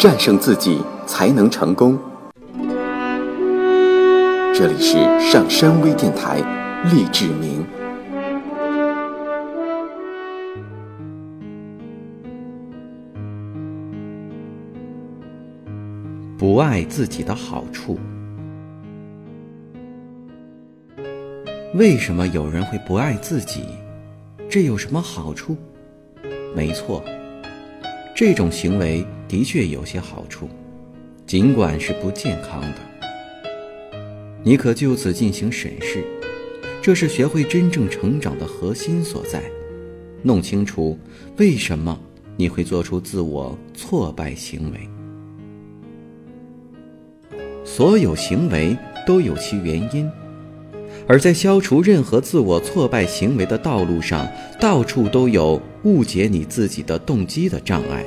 战胜自己才能成功。这里是上山微电台，励志明。不爱自己的好处，为什么有人会不爱自己？这有什么好处？没错，这种行为的确有些好处，尽管是不健康的。你可就此进行审视，这是学会真正成长的核心所在。弄清楚为什么你会做出自我挫败行为。所有行为都有其原因，而在消除任何自我挫败行为的道路上，到处都有误解你自己的动机的障碍。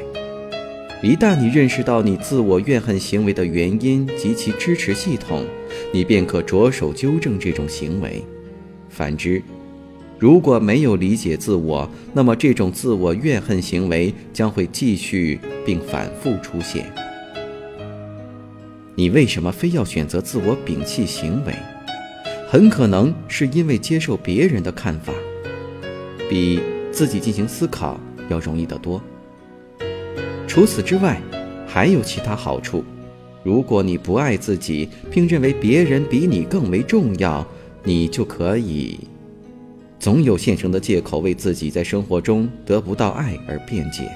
一旦你认识到你自我怨恨行为的原因及其支持系统，你便可着手纠正这种行为。反之，如果没有理解自我，那么这种自我怨恨行为将会继续并反复出现。你为什么非要选择自我摒弃行为？很可能是因为接受别人的看法，比自己进行思考要容易得多。除此之外，还有其他好处。如果你不爱自己，并认为别人比你更为重要，你就可以总有现成的借口为自己在生活中得不到爱而辩解。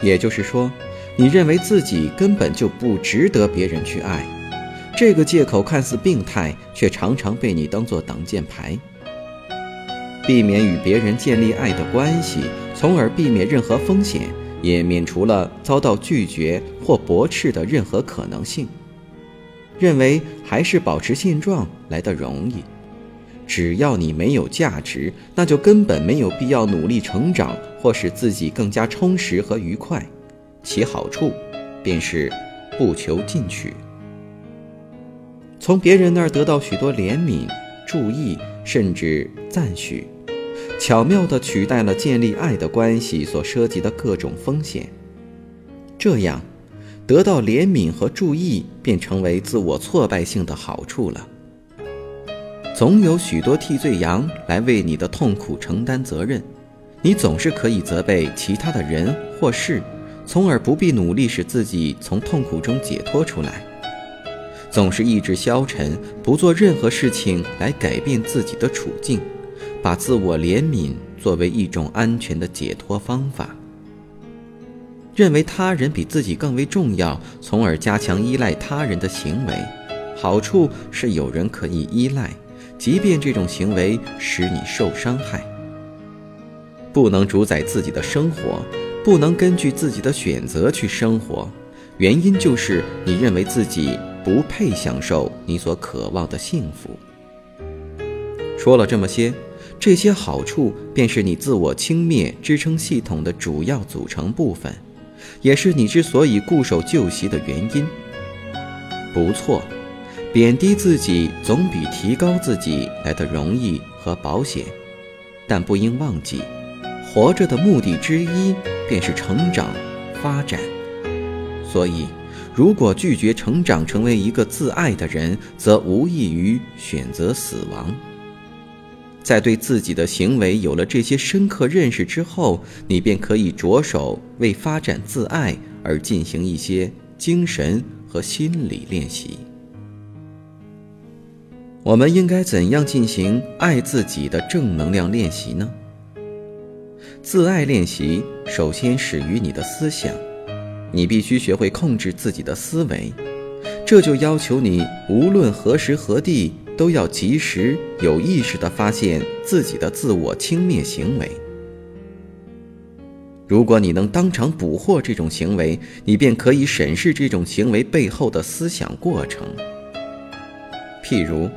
也就是说。你认为自己根本就不值得别人去爱，这个借口看似病态，却常常被你当作挡箭牌。避免与别人建立爱的关系，从而避免任何风险，也免除了遭到拒绝或驳斥的任何可能性。认为还是保持现状来得容易。只要你没有价值，那就根本没有必要努力成长或使自己更加充实和愉快。其好处，便是不求进取，从别人那儿得到许多怜悯、注意，甚至赞许，巧妙地取代了建立爱的关系所涉及的各种风险。这样，得到怜悯和注意，便成为自我挫败性的好处了。总有许多替罪羊来为你的痛苦承担责任，你总是可以责备其他的人或事。从而不必努力使自己从痛苦中解脱出来，总是意志消沉，不做任何事情来改变自己的处境，把自我怜悯作为一种安全的解脱方法，认为他人比自己更为重要，从而加强依赖他人的行为。好处是有人可以依赖，即便这种行为使你受伤害，不能主宰自己的生活。不能根据自己的选择去生活，原因就是你认为自己不配享受你所渴望的幸福。说了这么些，这些好处便是你自我轻蔑支撑系统的主要组成部分，也是你之所以固守旧习的原因。不错，贬低自己总比提高自己来的容易和保险，但不应忘记。活着的目的之一便是成长、发展，所以，如果拒绝成长，成为一个自爱的人，则无异于选择死亡。在对自己的行为有了这些深刻认识之后，你便可以着手为发展自爱而进行一些精神和心理练习。我们应该怎样进行爱自己的正能量练习呢？自爱练习首先始于你的思想，你必须学会控制自己的思维，这就要求你无论何时何地都要及时有意识地发现自己的自我轻蔑行为。如果你能当场捕获这种行为，你便可以审视这种行为背后的思想过程。譬如，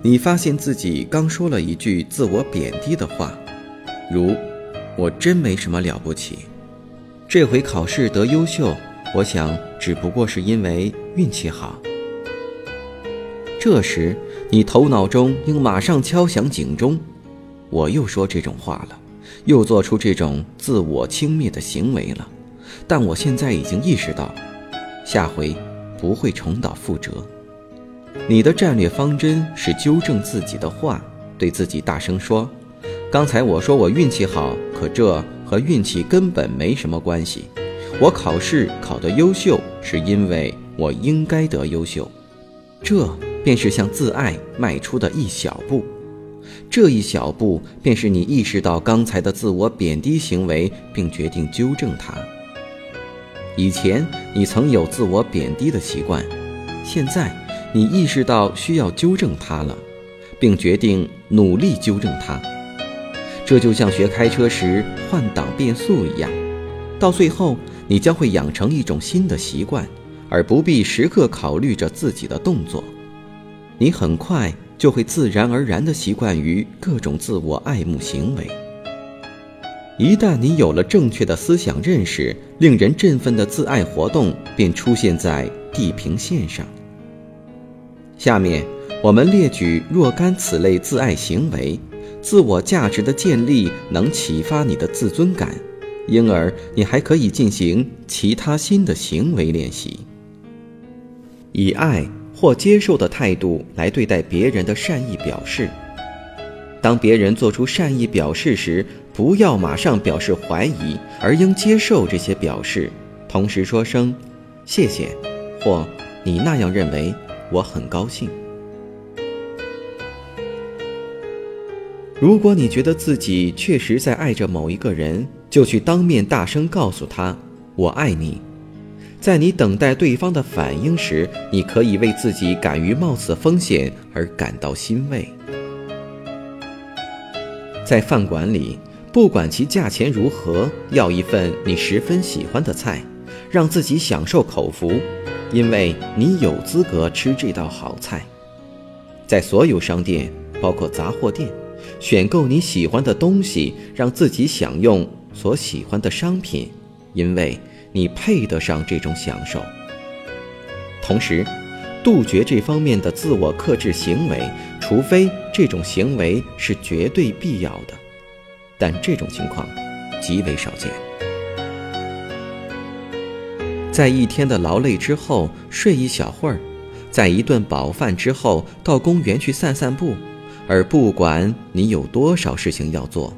你发现自己刚说了一句自我贬低的话，如。我真没什么了不起，这回考试得优秀，我想只不过是因为运气好。这时，你头脑中应马上敲响警钟：我又说这种话了，又做出这种自我轻蔑的行为了。但我现在已经意识到，下回不会重蹈覆辙。你的战略方针是纠正自己的话，对自己大声说：“刚才我说我运气好，可这和运气根本没什么关系。我考试考得优秀，是因为我应该得优秀。”这便是向自爱迈出的一小步。这一小步，便是你意识到刚才的自我贬低行为，并决定纠正它。以前你曾有自我贬低的习惯，现在你意识到需要纠正它了，并决定努力纠正它。这就像学开车时换挡变速一样，到最后你将会养成一种新的习惯，而不必时刻考虑着自己的动作。你很快。就会自然而然地习惯于各种自我爱慕行为。一旦你有了正确的思想认识，令人振奋的自爱活动便出现在地平线上。下面我们列举若干此类自爱行为，自我价值的建立能启发你的自尊感，因而你还可以进行其他新的行为练习，以爱。或接受的态度来对待别人的善意表示。当别人做出善意表示时，不要马上表示怀疑，而应接受这些表示，同时说声“谢谢”或“你那样认为，我很高兴”。如果你觉得自己确实在爱着某一个人，就去当面大声告诉他“我爱你”。在你等待对方的反应时，你可以为自己敢于冒此风险而感到欣慰。在饭馆里，不管其价钱如何，要一份你十分喜欢的菜，让自己享受口福，因为你有资格吃这道好菜。在所有商店，包括杂货店，选购你喜欢的东西，让自己享用所喜欢的商品，因为。你配得上这种享受。同时，杜绝这方面的自我克制行为，除非这种行为是绝对必要的，但这种情况极为少见。在一天的劳累之后睡一小会儿，在一顿饱饭之后到公园去散散步，而不管你有多少事情要做，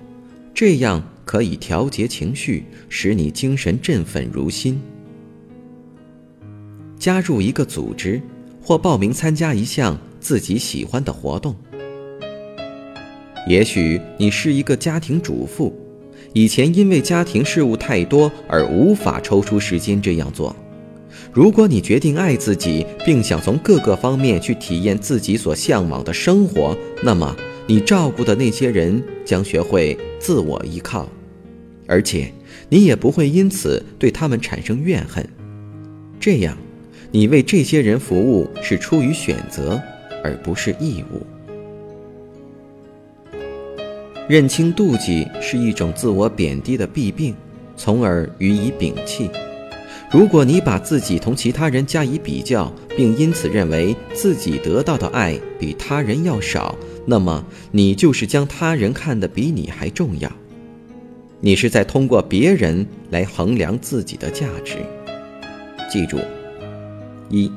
这样。可以调节情绪，使你精神振奋如新。加入一个组织，或报名参加一项自己喜欢的活动。也许你是一个家庭主妇，以前因为家庭事务太多而无法抽出时间这样做。如果你决定爱自己，并想从各个方面去体验自己所向往的生活，那么你照顾的那些人将学会自我依靠。而且，你也不会因此对他们产生怨恨。这样，你为这些人服务是出于选择，而不是义务。认清妒忌是一种自我贬低的弊病，从而予以摒弃。如果你把自己同其他人加以比较，并因此认为自己得到的爱比他人要少，那么你就是将他人看得比你还重要。你是在通过别人来衡量自己的价值。记住：一，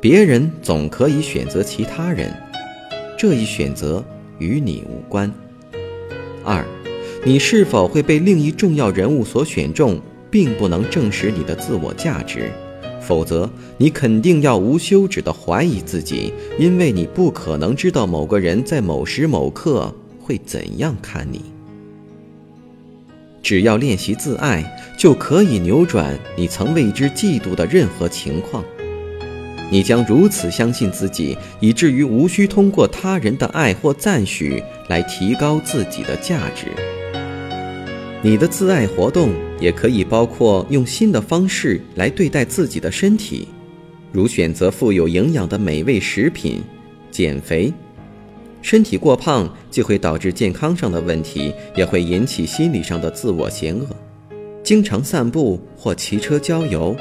别人总可以选择其他人，这一选择与你无关；二，你是否会被另一重要人物所选中，并不能证实你的自我价值，否则你肯定要无休止地怀疑自己，因为你不可能知道某个人在某时某刻会怎样看你。只要练习自爱，就可以扭转你曾为之嫉妒的任何情况。你将如此相信自己，以至于无需通过他人的爱或赞许来提高自己的价值。你的自爱活动也可以包括用新的方式来对待自己的身体，如选择富有营养的美味食品、减肥。身体过胖既会导致健康上的问题，也会引起心理上的自我嫌恶。经常散步或骑车郊游，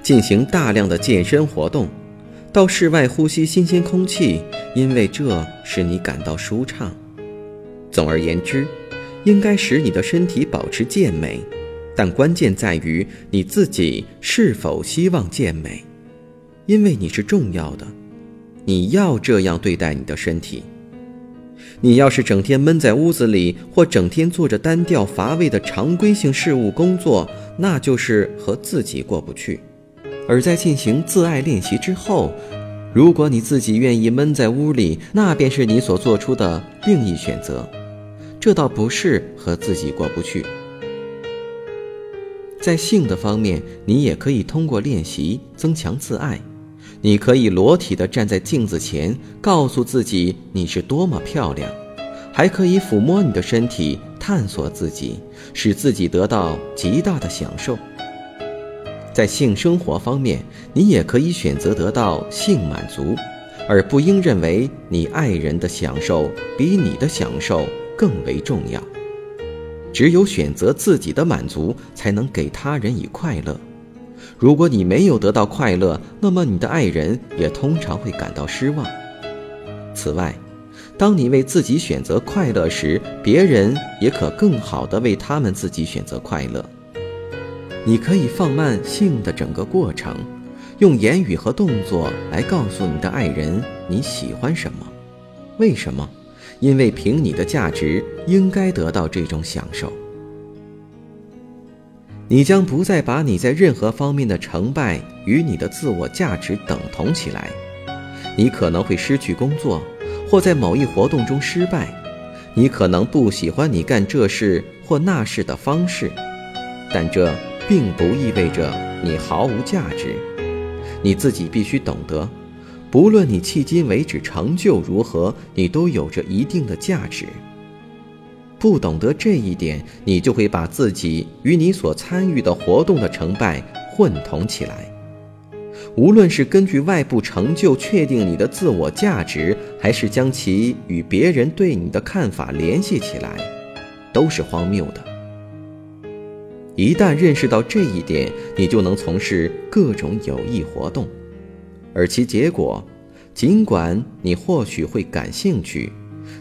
进行大量的健身活动，到室外呼吸新鲜空气，因为这使你感到舒畅。总而言之，应该使你的身体保持健美，但关键在于你自己是否希望健美，因为你是重要的，你要这样对待你的身体。你要是整天闷在屋子里，或整天做着单调乏味的常规性事务工作，那就是和自己过不去。而在进行自爱练习之后，如果你自己愿意闷在屋里，那便是你所做出的另一选择。这倒不是和自己过不去。在性的方面，你也可以通过练习增强自爱。你可以裸体的站在镜子前，告诉自己你是多么漂亮，还可以抚摸你的身体，探索自己，使自己得到极大的享受。在性生活方面，你也可以选择得到性满足，而不应认为你爱人的享受比你的享受更为重要。只有选择自己的满足，才能给他人以快乐。如果你没有得到快乐，那么你的爱人也通常会感到失望。此外，当你为自己选择快乐时，别人也可更好地为他们自己选择快乐。你可以放慢性的整个过程，用言语和动作来告诉你的爱人你喜欢什么，为什么？因为凭你的价值，应该得到这种享受。你将不再把你在任何方面的成败与你的自我价值等同起来。你可能会失去工作，或在某一活动中失败。你可能不喜欢你干这事或那事的方式，但这并不意味着你毫无价值。你自己必须懂得，不论你迄今为止成就如何，你都有着一定的价值。不懂得这一点，你就会把自己与你所参与的活动的成败混同起来。无论是根据外部成就确定你的自我价值，还是将其与别人对你的看法联系起来，都是荒谬的。一旦认识到这一点，你就能从事各种有益活动，而其结果，尽管你或许会感兴趣。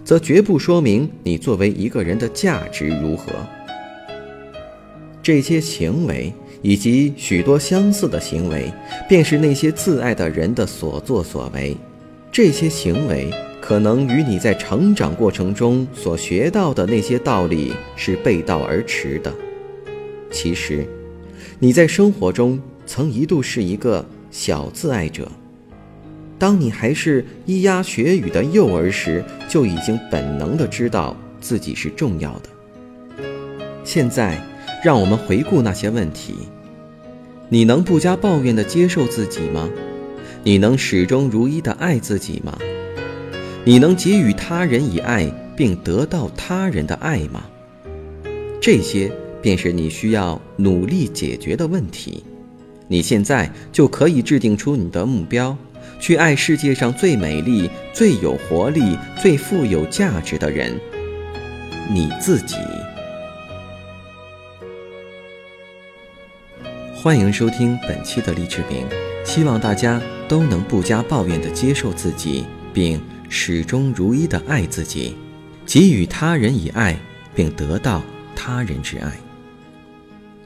则绝不说明你作为一个人的价值如何。这些行为以及许多相似的行为，便是那些自爱的人的所作所为。这些行为可能与你在成长过程中所学到的那些道理是背道而驰的。其实，你在生活中曾一度是一个小自爱者。当你还是咿呀学语的幼儿时，就已经本能地知道自己是重要的。现在，让我们回顾那些问题：你能不加抱怨地接受自己吗？你能始终如一地爱自己吗？你能给予他人以爱，并得到他人的爱吗？这些便是你需要努力解决的问题。你现在就可以制定出你的目标。去爱世界上最美丽、最有活力、最富有价值的人——你自己。欢迎收听本期的励志饼，希望大家都能不加抱怨地接受自己，并始终如一地爱自己，给予他人以爱，并得到他人之爱。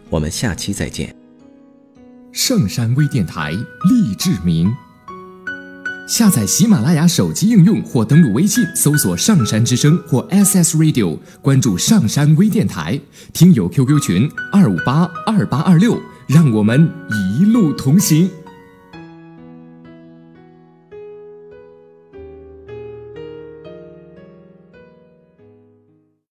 我们下期再见。上山微电台励志名。下载喜马拉雅手机应用或登录微信搜索“上山之声”或 SS Radio，关注上山微电台，听友 QQ 群二五八二八二六，让我们一路同行。